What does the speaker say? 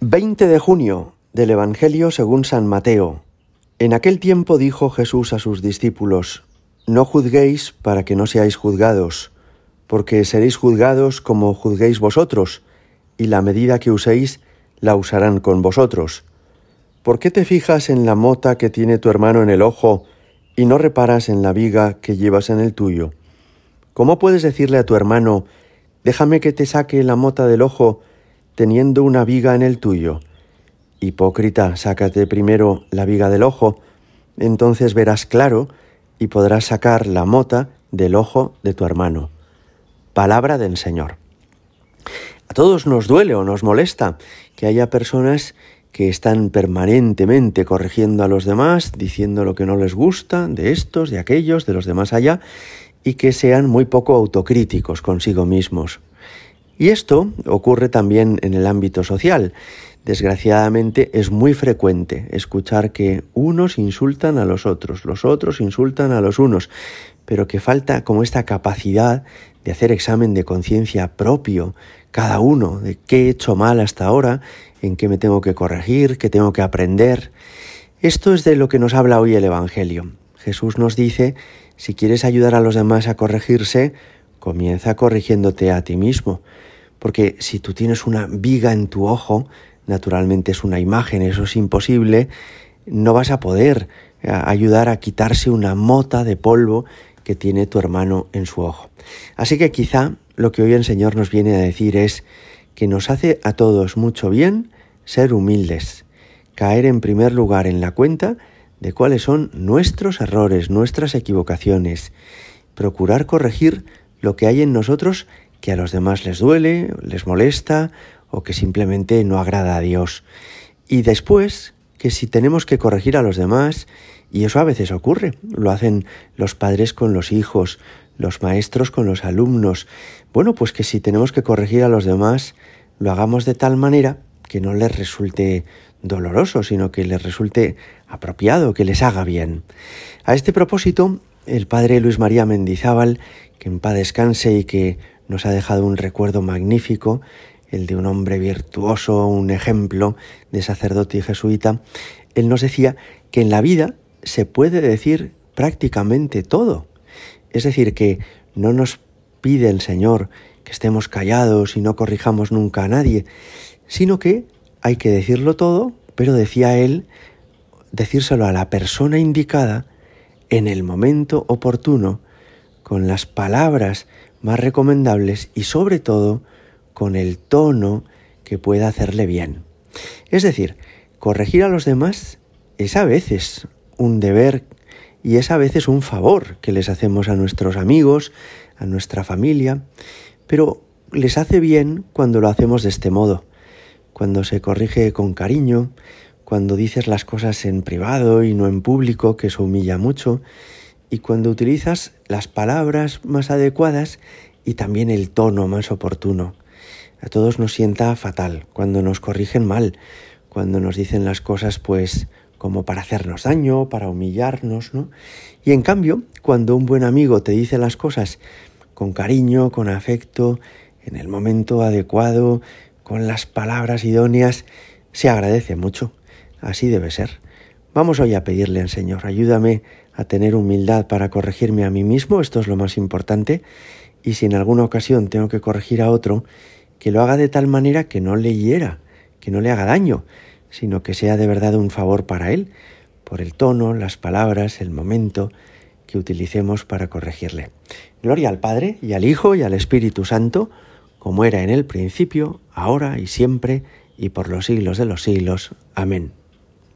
20 de junio del Evangelio según San Mateo. En aquel tiempo dijo Jesús a sus discípulos, No juzguéis para que no seáis juzgados, porque seréis juzgados como juzguéis vosotros, y la medida que uséis la usarán con vosotros. ¿Por qué te fijas en la mota que tiene tu hermano en el ojo y no reparas en la viga que llevas en el tuyo? ¿Cómo puedes decirle a tu hermano, déjame que te saque la mota del ojo, teniendo una viga en el tuyo. Hipócrita, sácate primero la viga del ojo, entonces verás claro y podrás sacar la mota del ojo de tu hermano. Palabra del Señor. A todos nos duele o nos molesta que haya personas que están permanentemente corrigiendo a los demás, diciendo lo que no les gusta de estos, de aquellos, de los demás allá, y que sean muy poco autocríticos consigo mismos. Y esto ocurre también en el ámbito social. Desgraciadamente es muy frecuente escuchar que unos insultan a los otros, los otros insultan a los unos, pero que falta como esta capacidad de hacer examen de conciencia propio, cada uno, de qué he hecho mal hasta ahora, en qué me tengo que corregir, qué tengo que aprender. Esto es de lo que nos habla hoy el Evangelio. Jesús nos dice, si quieres ayudar a los demás a corregirse, comienza corrigiéndote a ti mismo. Porque si tú tienes una viga en tu ojo, naturalmente es una imagen, eso es imposible, no vas a poder eh, ayudar a quitarse una mota de polvo que tiene tu hermano en su ojo. Así que quizá lo que hoy el Señor nos viene a decir es que nos hace a todos mucho bien ser humildes, caer en primer lugar en la cuenta de cuáles son nuestros errores, nuestras equivocaciones, procurar corregir lo que hay en nosotros que a los demás les duele, les molesta o que simplemente no agrada a Dios. Y después, que si tenemos que corregir a los demás, y eso a veces ocurre, lo hacen los padres con los hijos, los maestros con los alumnos, bueno, pues que si tenemos que corregir a los demás, lo hagamos de tal manera que no les resulte doloroso, sino que les resulte apropiado, que les haga bien. A este propósito, el padre Luis María Mendizábal, que en paz descanse y que nos ha dejado un recuerdo magnífico, el de un hombre virtuoso, un ejemplo de sacerdote y jesuita. Él nos decía que en la vida se puede decir prácticamente todo. Es decir, que no nos pide el Señor que estemos callados y no corrijamos nunca a nadie, sino que hay que decirlo todo, pero decía él, decírselo a la persona indicada en el momento oportuno, con las palabras más recomendables y sobre todo con el tono que pueda hacerle bien. Es decir, corregir a los demás es a veces un deber y es a veces un favor que les hacemos a nuestros amigos, a nuestra familia, pero les hace bien cuando lo hacemos de este modo, cuando se corrige con cariño, cuando dices las cosas en privado y no en público, que eso humilla mucho, y cuando utilizas las palabras más adecuadas y también el tono más oportuno. A todos nos sienta fatal cuando nos corrigen mal, cuando nos dicen las cosas pues como para hacernos daño, para humillarnos, ¿no? Y en cambio, cuando un buen amigo te dice las cosas con cariño, con afecto, en el momento adecuado, con las palabras idóneas, se agradece mucho. Así debe ser. Vamos hoy a pedirle al Señor, ayúdame a tener humildad para corregirme a mí mismo, esto es lo más importante, y si en alguna ocasión tengo que corregir a otro, que lo haga de tal manera que no le hiera, que no le haga daño, sino que sea de verdad un favor para él, por el tono, las palabras, el momento que utilicemos para corregirle. Gloria al Padre y al Hijo y al Espíritu Santo, como era en el principio, ahora y siempre, y por los siglos de los siglos. Amén.